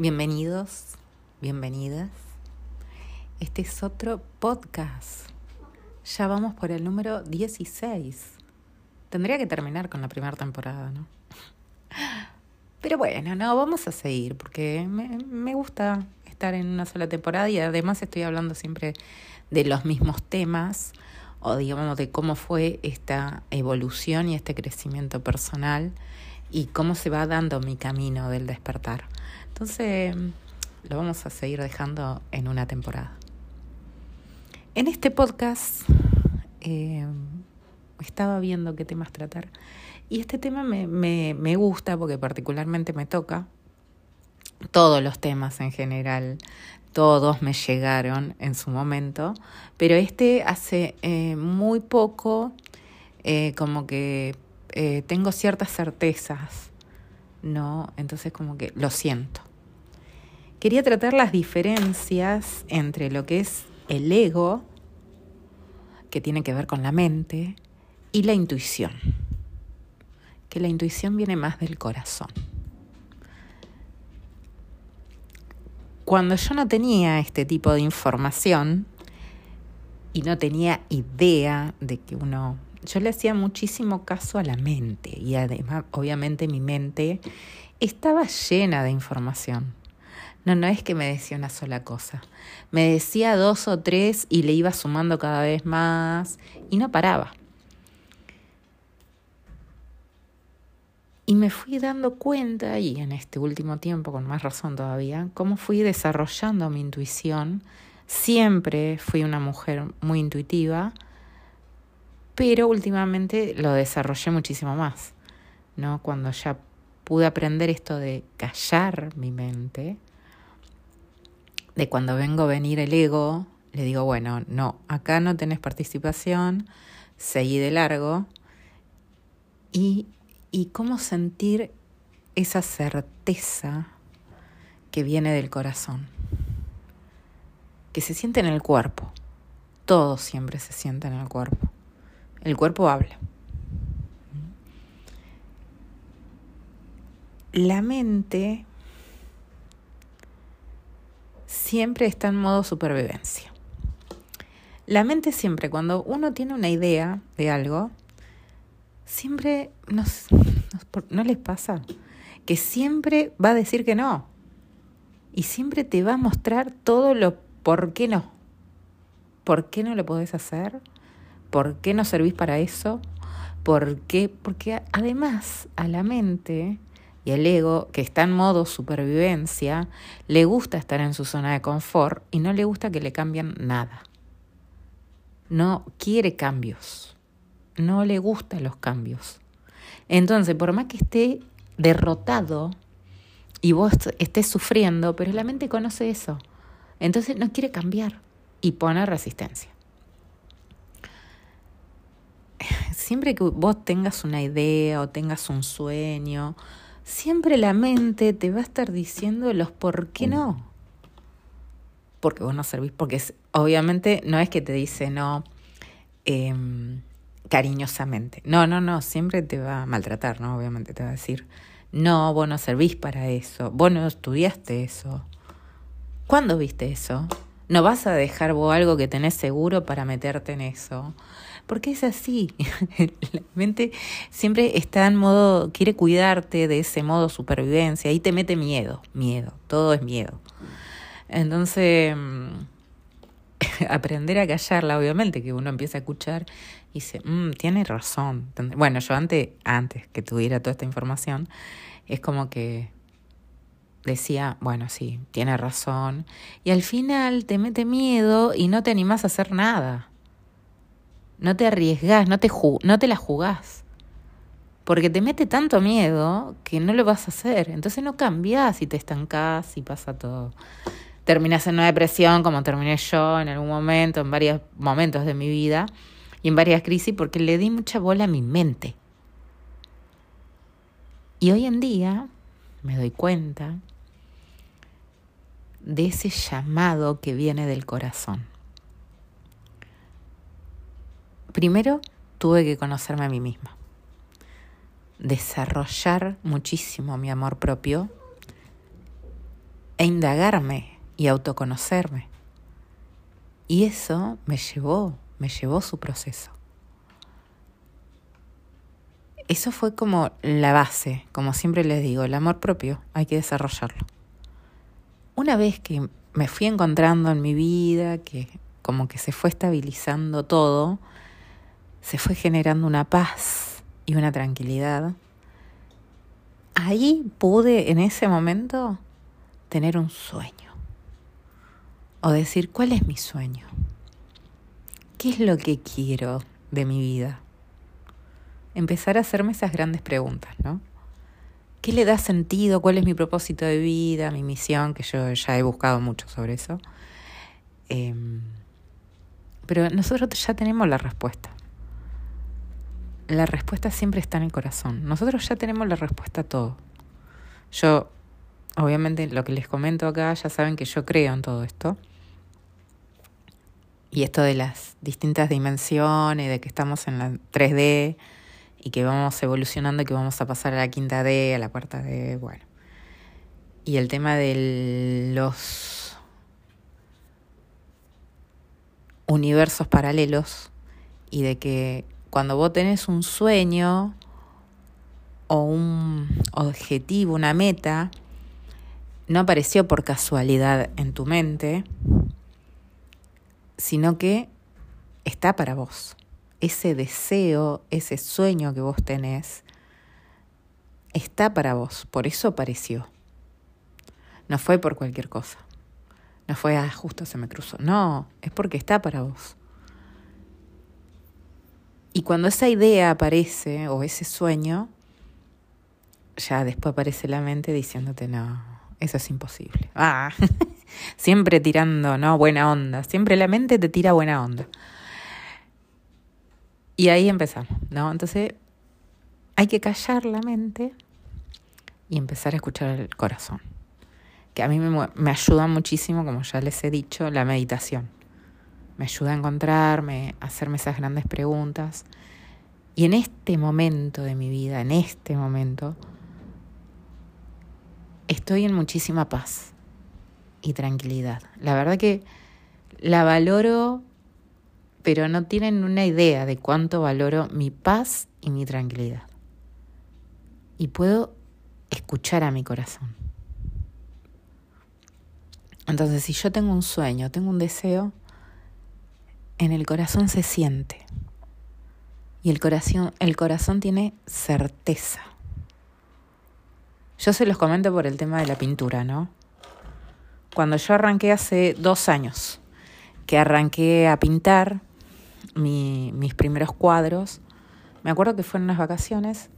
Bienvenidos, bienvenidas. Este es otro podcast. Ya vamos por el número 16. Tendría que terminar con la primera temporada, ¿no? Pero bueno, no, vamos a seguir porque me, me gusta estar en una sola temporada y además estoy hablando siempre de los mismos temas o digamos de cómo fue esta evolución y este crecimiento personal y cómo se va dando mi camino del despertar. Entonces, lo vamos a seguir dejando en una temporada. En este podcast eh, estaba viendo qué temas tratar y este tema me, me, me gusta porque particularmente me toca. Todos los temas en general, todos me llegaron en su momento, pero este hace eh, muy poco eh, como que tengo ciertas certezas, ¿no? Entonces como que lo siento. Quería tratar las diferencias entre lo que es el ego, que tiene que ver con la mente, y la intuición, que la intuición viene más del corazón. Cuando yo no tenía este tipo de información y no tenía idea de que uno yo le hacía muchísimo caso a la mente y además, obviamente, mi mente estaba llena de información. No, no es que me decía una sola cosa. Me decía dos o tres y le iba sumando cada vez más y no paraba. Y me fui dando cuenta, y en este último tiempo con más razón todavía, cómo fui desarrollando mi intuición. Siempre fui una mujer muy intuitiva, pero últimamente lo desarrollé muchísimo más, ¿no? Cuando ya pude aprender esto de callar mi mente, de cuando vengo a venir el ego, le digo, bueno, no, acá no tenés participación, seguí de largo, y, y cómo sentir esa certeza que viene del corazón, que se siente en el cuerpo, todo siempre se siente en el cuerpo. El cuerpo habla. La mente siempre está en modo supervivencia. La mente siempre, cuando uno tiene una idea de algo, siempre no les pasa que siempre va a decir que no. Y siempre te va a mostrar todo lo por qué no. ¿Por qué no lo podés hacer? ¿Por qué no servís para eso? ¿Por qué? Porque además a la mente y al ego, que está en modo supervivencia, le gusta estar en su zona de confort y no le gusta que le cambien nada. No quiere cambios. No le gustan los cambios. Entonces, por más que esté derrotado y vos estés sufriendo, pero la mente conoce eso. Entonces no quiere cambiar y pone resistencia. siempre que vos tengas una idea o tengas un sueño, siempre la mente te va a estar diciendo los por qué no. Porque vos no servís, porque obviamente no es que te dice no em, cariñosamente. No, no, no, siempre te va a maltratar, ¿no? Obviamente te va a decir, no, vos no servís para eso, vos no estudiaste eso. ¿Cuándo viste eso? No vas a dejar vos algo que tenés seguro para meterte en eso porque es así. la mente siempre está en modo, quiere cuidarte de ese modo supervivencia y te mete miedo, miedo, todo es miedo. Entonces, aprender a callarla, obviamente, que uno empieza a escuchar y dice, mm, tiene razón. Bueno, yo antes, antes que tuviera toda esta información, es como que decía, bueno, sí, tiene razón. Y al final te mete miedo y no te animás a hacer nada. No te arriesgás, no te, no te la jugás. Porque te mete tanto miedo que no lo vas a hacer. Entonces no cambias y te estancás y pasa todo. Terminas en una depresión como terminé yo en algún momento, en varios momentos de mi vida y en varias crisis porque le di mucha bola a mi mente. Y hoy en día me doy cuenta de ese llamado que viene del corazón. Primero tuve que conocerme a mí misma, desarrollar muchísimo mi amor propio e indagarme y autoconocerme. Y eso me llevó, me llevó su proceso. Eso fue como la base, como siempre les digo, el amor propio, hay que desarrollarlo. Una vez que me fui encontrando en mi vida, que como que se fue estabilizando todo, se fue generando una paz y una tranquilidad. Ahí pude en ese momento tener un sueño. O decir, ¿cuál es mi sueño? ¿Qué es lo que quiero de mi vida? Empezar a hacerme esas grandes preguntas, ¿no? ¿Qué le da sentido? ¿Cuál es mi propósito de vida, mi misión? Que yo ya he buscado mucho sobre eso. Em, pero nosotros ya tenemos la respuesta. La respuesta siempre está en el corazón. Nosotros ya tenemos la respuesta a todo. Yo, obviamente, lo que les comento acá, ya saben que yo creo en todo esto. Y esto de las distintas dimensiones, de que estamos en la 3D, y que vamos evolucionando y que vamos a pasar a la quinta D, a la cuarta D, bueno. Y el tema de los universos paralelos y de que cuando vos tenés un sueño o un objetivo, una meta, no apareció por casualidad en tu mente, sino que está para vos ese deseo, ese sueño que vos tenés, está para vos, por eso apareció. No fue por cualquier cosa. No fue, ah, justo se me cruzó. No, es porque está para vos. Y cuando esa idea aparece, o ese sueño, ya después aparece la mente diciéndote, no, eso es imposible. Ah, siempre tirando, ¿no? Buena onda. Siempre la mente te tira buena onda. Y ahí empezamos, ¿no? Entonces hay que callar la mente y empezar a escuchar el corazón. Que a mí me, me ayuda muchísimo, como ya les he dicho, la meditación. Me ayuda a encontrarme, a hacerme esas grandes preguntas. Y en este momento de mi vida, en este momento, estoy en muchísima paz y tranquilidad. La verdad que la valoro pero no tienen una idea de cuánto valoro mi paz y mi tranquilidad. Y puedo escuchar a mi corazón. Entonces, si yo tengo un sueño, tengo un deseo, en el corazón se siente. Y el corazón, el corazón tiene certeza. Yo se los comento por el tema de la pintura, ¿no? Cuando yo arranqué hace dos años, que arranqué a pintar, mis primeros cuadros. Me acuerdo que fueron unas vacaciones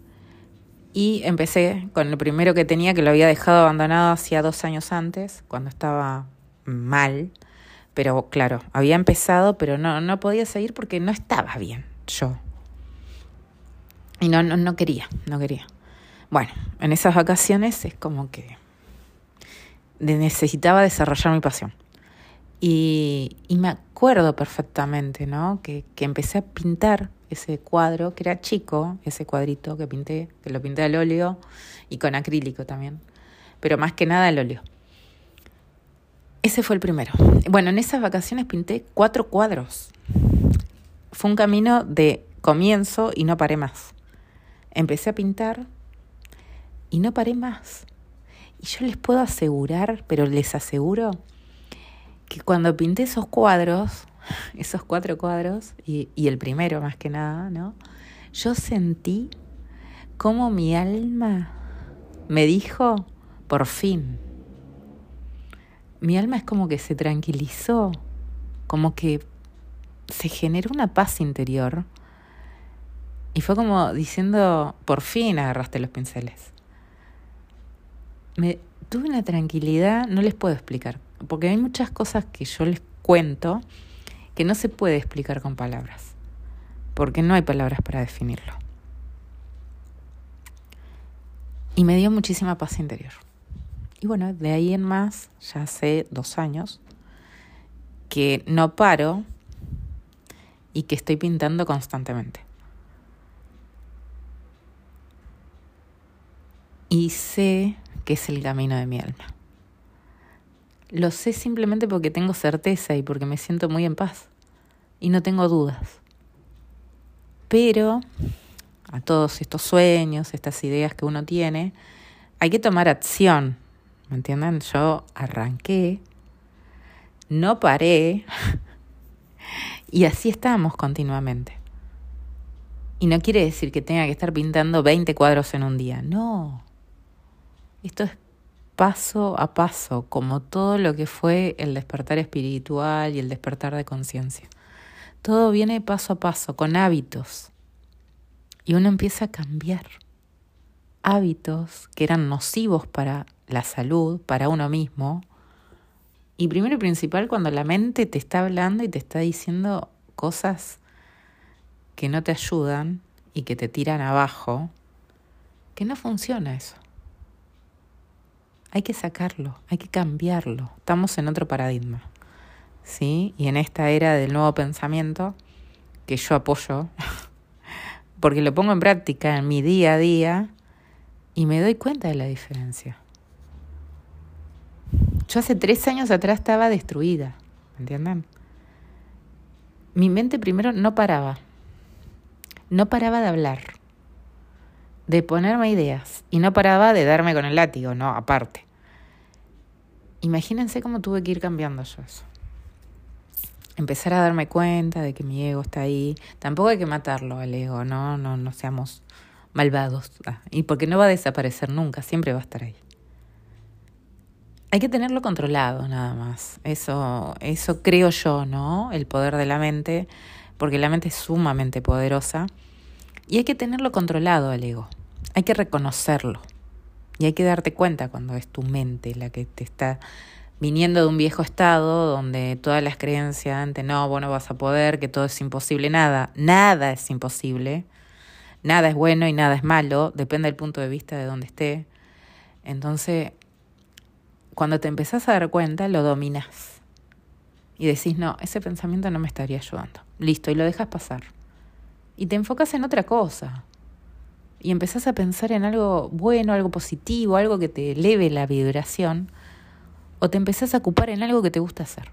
y empecé con el primero que tenía, que lo había dejado abandonado hacía dos años antes, cuando estaba mal. Pero claro, había empezado, pero no, no podía seguir porque no estaba bien yo. Y no, no, no quería, no quería. Bueno, en esas vacaciones es como que necesitaba desarrollar mi pasión. Y, me acuerdo perfectamente, ¿no? Que, que empecé a pintar ese cuadro, que era chico, ese cuadrito que pinté, que lo pinté al óleo y con acrílico también, pero más que nada al óleo. Ese fue el primero. Bueno, en esas vacaciones pinté cuatro cuadros. Fue un camino de comienzo y no paré más. Empecé a pintar y no paré más. Y yo les puedo asegurar, pero les aseguro que cuando pinté esos cuadros, esos cuatro cuadros, y, y el primero más que nada, ¿no? Yo sentí como mi alma me dijo, por fin. Mi alma es como que se tranquilizó, como que se generó una paz interior. Y fue como diciendo, por fin agarraste los pinceles. Me tuve una tranquilidad, no les puedo explicar porque hay muchas cosas que yo les cuento que no se puede explicar con palabras, porque no hay palabras para definirlo. Y me dio muchísima paz interior. Y bueno, de ahí en más, ya hace dos años, que no paro y que estoy pintando constantemente. Y sé que es el camino de mi alma Lo sé simplemente porque tengo certeza y porque me siento muy en paz y no tengo dudas. Pero a todos estos sueños, estas ideas que uno tiene, hay que tomar acción. ¿Me entienden? Yo arranqué, no paré y así estamos continuamente. Y no quiere decir que tenga que estar pintando 20 cuadros en un día. No. Esto es paso a paso, como todo lo que fue el despertar espiritual y el despertar de conciencia. Todo viene paso a paso, con hábitos. Y uno empieza a cambiar hábitos que eran nocivos para la salud, para uno mismo. Y primero y principal, cuando la mente te está hablando y te está diciendo cosas que no te ayudan y que te tiran abajo, que no funciona eso. Hay que sacarlo, hay que cambiarlo. Estamos en otro paradigma. ¿Sí? Y en esta era del nuevo pensamiento que yo apoyo, porque lo pongo en práctica en mi día a día y me doy cuenta de la diferencia. Yo hace tres años atrás estaba destruida, ¿me entienden? Mi mente primero no paraba, no paraba de hablar, de ponerme ideas y no paraba de darme con el látigo, no, aparte. Imagínense cómo tuve que ir cambiando yo eso. Empezar a darme cuenta de que mi ego está ahí. Tampoco hay que matarlo al ego, no, no, no seamos malvados. Ah, y porque no va a desaparecer nunca, siempre va a estar ahí. Hay que tenerlo controlado nada más. Eso, eso creo yo, ¿no? El poder de la mente, porque la mente es sumamente poderosa. Y hay que tenerlo controlado al ego. Hay que reconocerlo. Y hay que darte cuenta cuando es tu mente la que te está viniendo de un viejo estado donde todas las creencias antes, no, vos no vas a poder, que todo es imposible, nada, nada es imposible nada es bueno y nada es malo, depende del punto de vista de donde esté. Entonces, cuando te empezás a dar cuenta, lo dominas. Y decís, no, ese pensamiento no me estaría ayudando. Listo, y lo dejas pasar. Y te enfocas en otra cosa. Y empezás a pensar en algo bueno, algo positivo, algo que te eleve la vibración. O te empezás a ocupar en algo que te gusta hacer.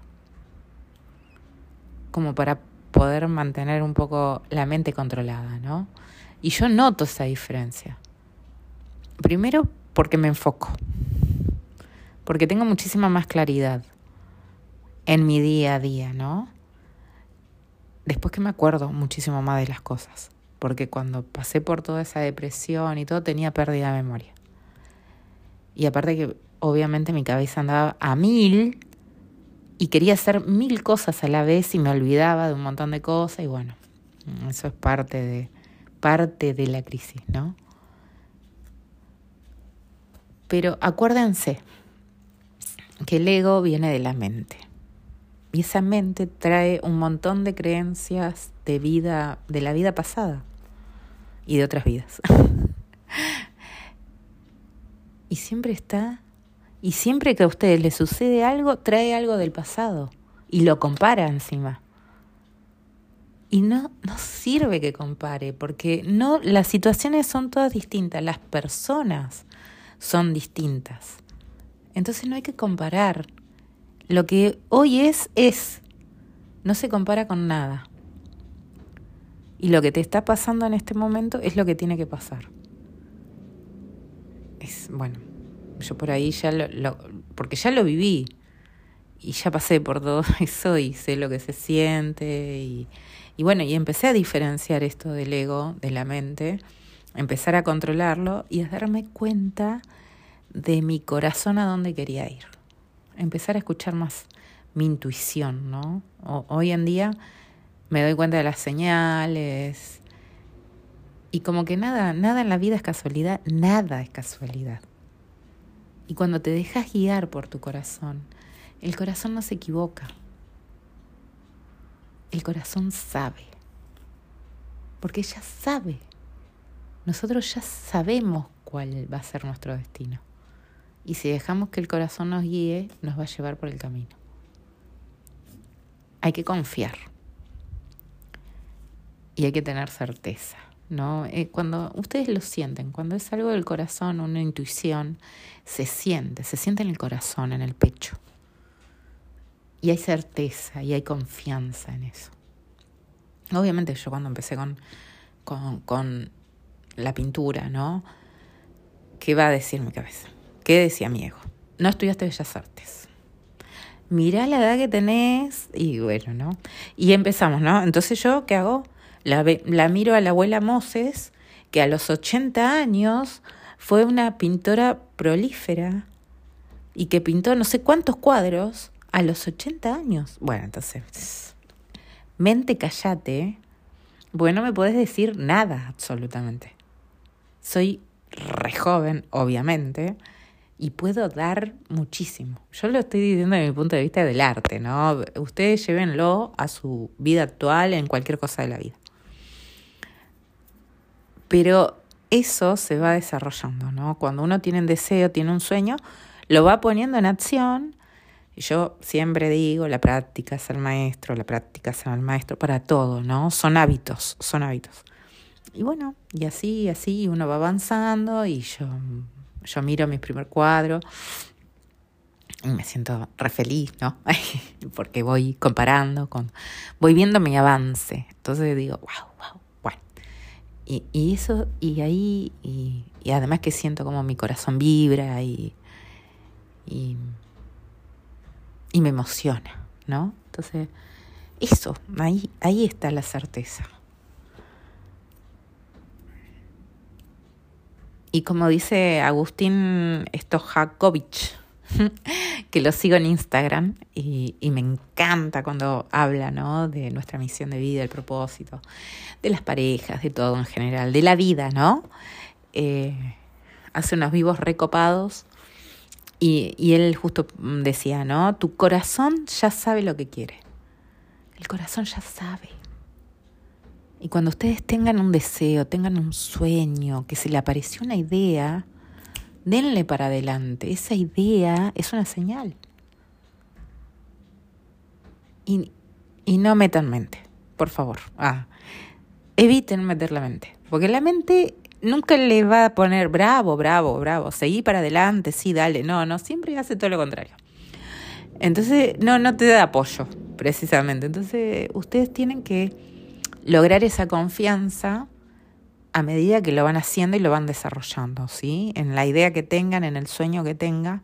Como para poder mantener un poco la mente controlada, ¿no? Y yo noto esa diferencia. Primero porque me enfoco, porque tengo muchísima más claridad en mi día a día, ¿no? Después que me acuerdo muchísimo más de las cosas, porque cuando pasé por toda esa depresión y todo tenía pérdida de memoria. Y aparte que obviamente mi cabeza andaba a mil y quería hacer mil cosas a la vez y me olvidaba de un montón de cosas y bueno, eso es parte de, parte de la crisis, ¿no? Pero acuérdense que el ego viene de la mente. Y esa mente trae un montón de creencias de vida, de la vida pasada y de otras vidas. y siempre está, y siempre que a ustedes les sucede algo, trae algo del pasado y lo compara encima. Y no, no sirve que compare, porque no, las situaciones son todas distintas, las personas son distintas. Entonces no hay que comparar. Lo que hoy es, es. No se compara con nada. Y lo que te está pasando en este momento es lo que tiene que pasar. Es, bueno, yo por ahí ya lo, lo porque ya lo viví y ya pasé por todo eso y sé lo que se siente y, y bueno, y empecé a diferenciar esto del ego, de la mente, empezar a controlarlo y a darme cuenta de mi corazón a dónde quería ir. Empezar a escuchar más mi intuición, ¿no? hoy en día me doy cuenta de las señales y como que nada, nada en la vida es casualidad, nada es casualidad. Y cuando te dejas guiar por tu corazón, el corazón no se equivoca. El corazón sabe, porque ya sabe. Nosotros ya sabemos cuál va a ser nuestro destino. Y si dejamos que el corazón nos guíe, nos va a llevar por el camino. Hay que confiar. Y hay que tener certeza. ¿no? Eh, cuando ustedes lo sienten, cuando es algo del corazón, una intuición, se siente, se siente en el corazón, en el pecho. y hay certeza y hay confianza en eso. Obviamente yo cuando empecé con, con, con la pintura, ¿no? ¿Qué va a decir mi cabeza? ¿Qué decía mi ego? No estudiaste Bellas Artes. Mirá la edad que tenés y bueno, ¿no? Y empezamos, ¿no? Entonces yo, ¿qué hago? La, la miro a la abuela Moses, que a los 80 años fue una pintora prolífera y que pintó no sé cuántos cuadros a los 80 años. Bueno, entonces, mente callate, porque no me podés decir nada absolutamente. Soy re joven, obviamente, y puedo dar muchísimo. Yo lo estoy diciendo desde mi punto de vista del arte, ¿no? Ustedes llévenlo a su vida actual en cualquier cosa de la vida. Pero eso se va desarrollando, ¿no? Cuando uno tiene un deseo, tiene un sueño, lo va poniendo en acción. Yo siempre digo, la práctica es el maestro, la práctica es el maestro para todo, ¿no? Son hábitos, son hábitos. Y bueno, y así, así uno va avanzando y yo, yo miro mi primer cuadro y me siento re feliz, ¿no? Porque voy comparando, con, voy viendo mi avance. Entonces digo, wow, wow, bueno. Y, y eso, y ahí, y, y además que siento como mi corazón vibra y, y, y me emociona, ¿no? Entonces, eso, ahí, ahí está la certeza. Y como dice Agustín Stojakovic, que lo sigo en Instagram y, y, me encanta cuando habla ¿no? de nuestra misión de vida, el propósito, de las parejas, de todo en general, de la vida, ¿no? Eh, hace unos vivos recopados y, y él justo decía, ¿no? Tu corazón ya sabe lo que quiere. El corazón ya sabe. Y cuando ustedes tengan un deseo, tengan un sueño, que se le apareció una idea, denle para adelante. Esa idea es una señal. Y, y no metan mente, por favor. Ah, eviten meter la mente. Porque la mente nunca le va a poner bravo, bravo, bravo, seguí para adelante, sí, dale. No, no, siempre hace todo lo contrario. Entonces, no, no te da apoyo, precisamente. Entonces, ustedes tienen que lograr esa confianza a medida que lo van haciendo y lo van desarrollando, ¿sí? En la idea que tengan, en el sueño que tengan,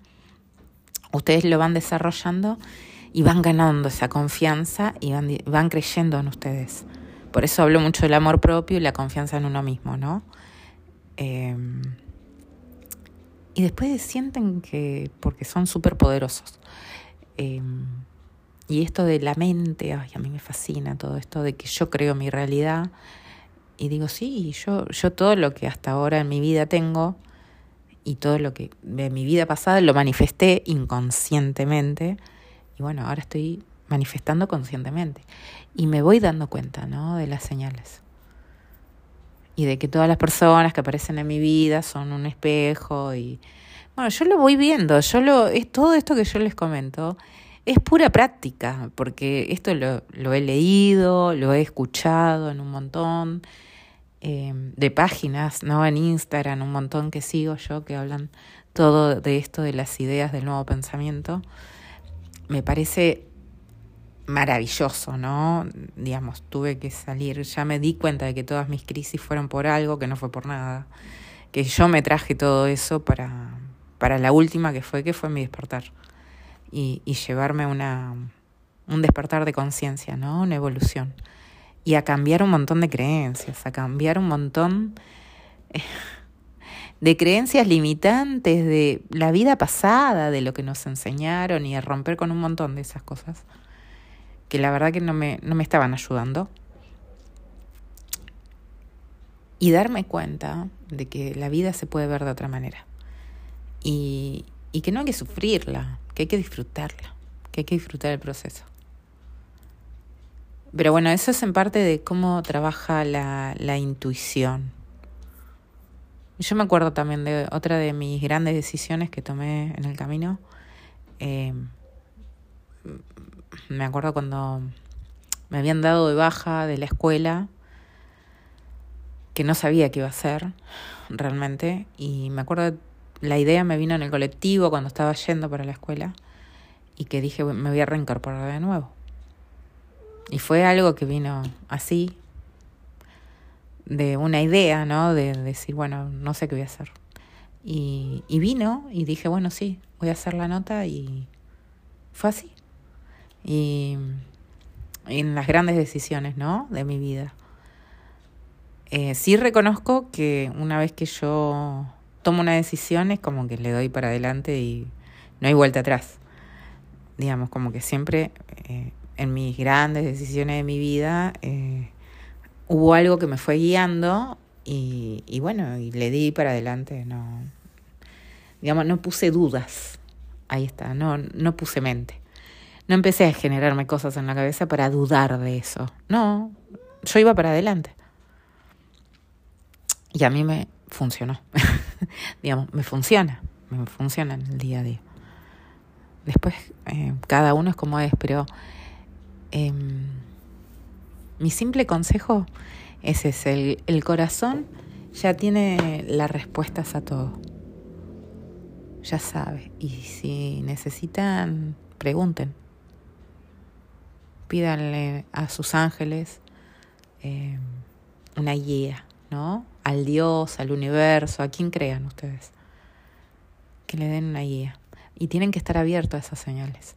ustedes lo van desarrollando y van ganando esa confianza y van, van creyendo en ustedes. Por eso hablo mucho del amor propio y la confianza en uno mismo, ¿no? Eh, y después sienten que, porque son súper poderosos. Eh, y esto de la mente, ay, a mí me fascina todo esto de que yo creo mi realidad. Y digo, sí, yo, yo todo lo que hasta ahora en mi vida tengo y todo lo que de mi vida pasada lo manifesté inconscientemente. Y bueno, ahora estoy manifestando conscientemente. Y me voy dando cuenta, ¿no? De las señales. Y de que todas las personas que aparecen en mi vida son un espejo. Y bueno, yo lo voy viendo. Yo lo, es todo esto que yo les comento es pura práctica, porque esto lo, lo he leído, lo he escuchado en un montón eh, de páginas, ¿no? En Instagram, un montón que sigo yo que hablan todo de esto, de las ideas del nuevo pensamiento. Me parece maravilloso, ¿no? Digamos, tuve que salir, ya me di cuenta de que todas mis crisis fueron por algo, que no fue por nada, que yo me traje todo eso para, para la última que fue, que fue mi despertar y, y llevarme una, un despertar de conciencia, ¿no? Una evolución. Y a cambiar un montón de creencias, a cambiar un montón eh, de creencias limitantes de la vida pasada, de lo que nos enseñaron y a romper con un montón de esas cosas que la verdad que no me, no me estaban ayudando. Y darme cuenta de que la vida se puede ver de otra manera. Y, y que no hay que sufrirla, que hay que disfrutarla, que hay que disfrutar el proceso. Pero bueno, eso es en parte de cómo trabaja la, la intuición. Yo me acuerdo también de otra de mis grandes decisiones que tomé en el camino. Eh, me acuerdo cuando me habían dado de baja de la escuela, que no sabía qué iba a hacer realmente, y me acuerdo la idea me vino en el colectivo cuando estaba yendo para la escuela y que dije me voy a reincorporar de nuevo. Y fue algo que vino así, de una idea, ¿no? De, decir, bueno, no sé qué voy a hacer. Y, y vino y dije, bueno, sí, voy a hacer la nota y fue así. Y en las grandes decisiones, ¿no? De mi vida. Eh, sí reconozco que una vez que yo tomo una decisión es como que le doy para adelante y no hay vuelta atrás. Digamos, como que siempre eh, en mis grandes decisiones de mi vida eh, hubo algo que me fue guiando y, y bueno, y le di para adelante, no, digamos, no puse dudas, ahí está, no, no puse mente. No empecé a generarme cosas en la cabeza para dudar de eso. No, yo iba para adelante. Y a mí me funcionó. Digamos, me funciona. Me funciona en el día a día. Después, eh, cada uno es como es, pero em, mi simple consejo es ese. El, el corazón ya tiene las respuestas a todo. Ya sabe. Y si necesitan, pregunten. Pídanle a sus ángeles eh, una guía, ¿no? Al Dios, al universo, a quien crean ustedes, que le den una guía. Y tienen que estar abiertos a esas señales.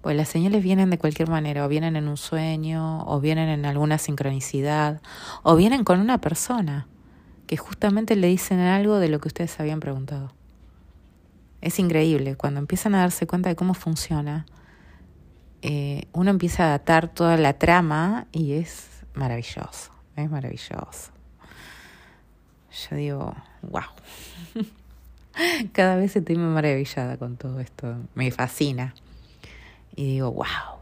Pues las señales vienen de cualquier manera, o vienen en un sueño, o vienen en alguna sincronicidad, o vienen con una persona que justamente le dicen algo de lo que ustedes habían preguntado. Es increíble, cuando empiezan a darse cuenta de cómo funciona, eh, uno empieza a adaptar toda la trama y es maravilloso, es maravilloso yo digo, wow. Cada vez estoy más maravillada con todo esto. Me fascina. Y digo, wow.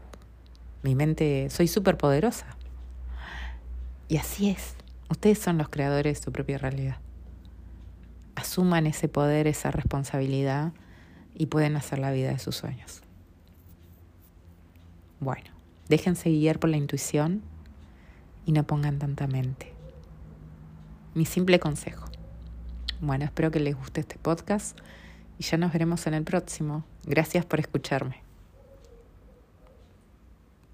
Mi mente, soy súper poderosa. Y así es. Ustedes son los creadores de su propia realidad. Asuman ese poder, esa responsabilidad y pueden hacer la vida de sus sueños. Bueno, déjense guiar por la intuición y no pongan tanta mente mi simple consejo. Bueno, espero que les guste este podcast y ya nos veremos en el próximo. Gracias por escucharme.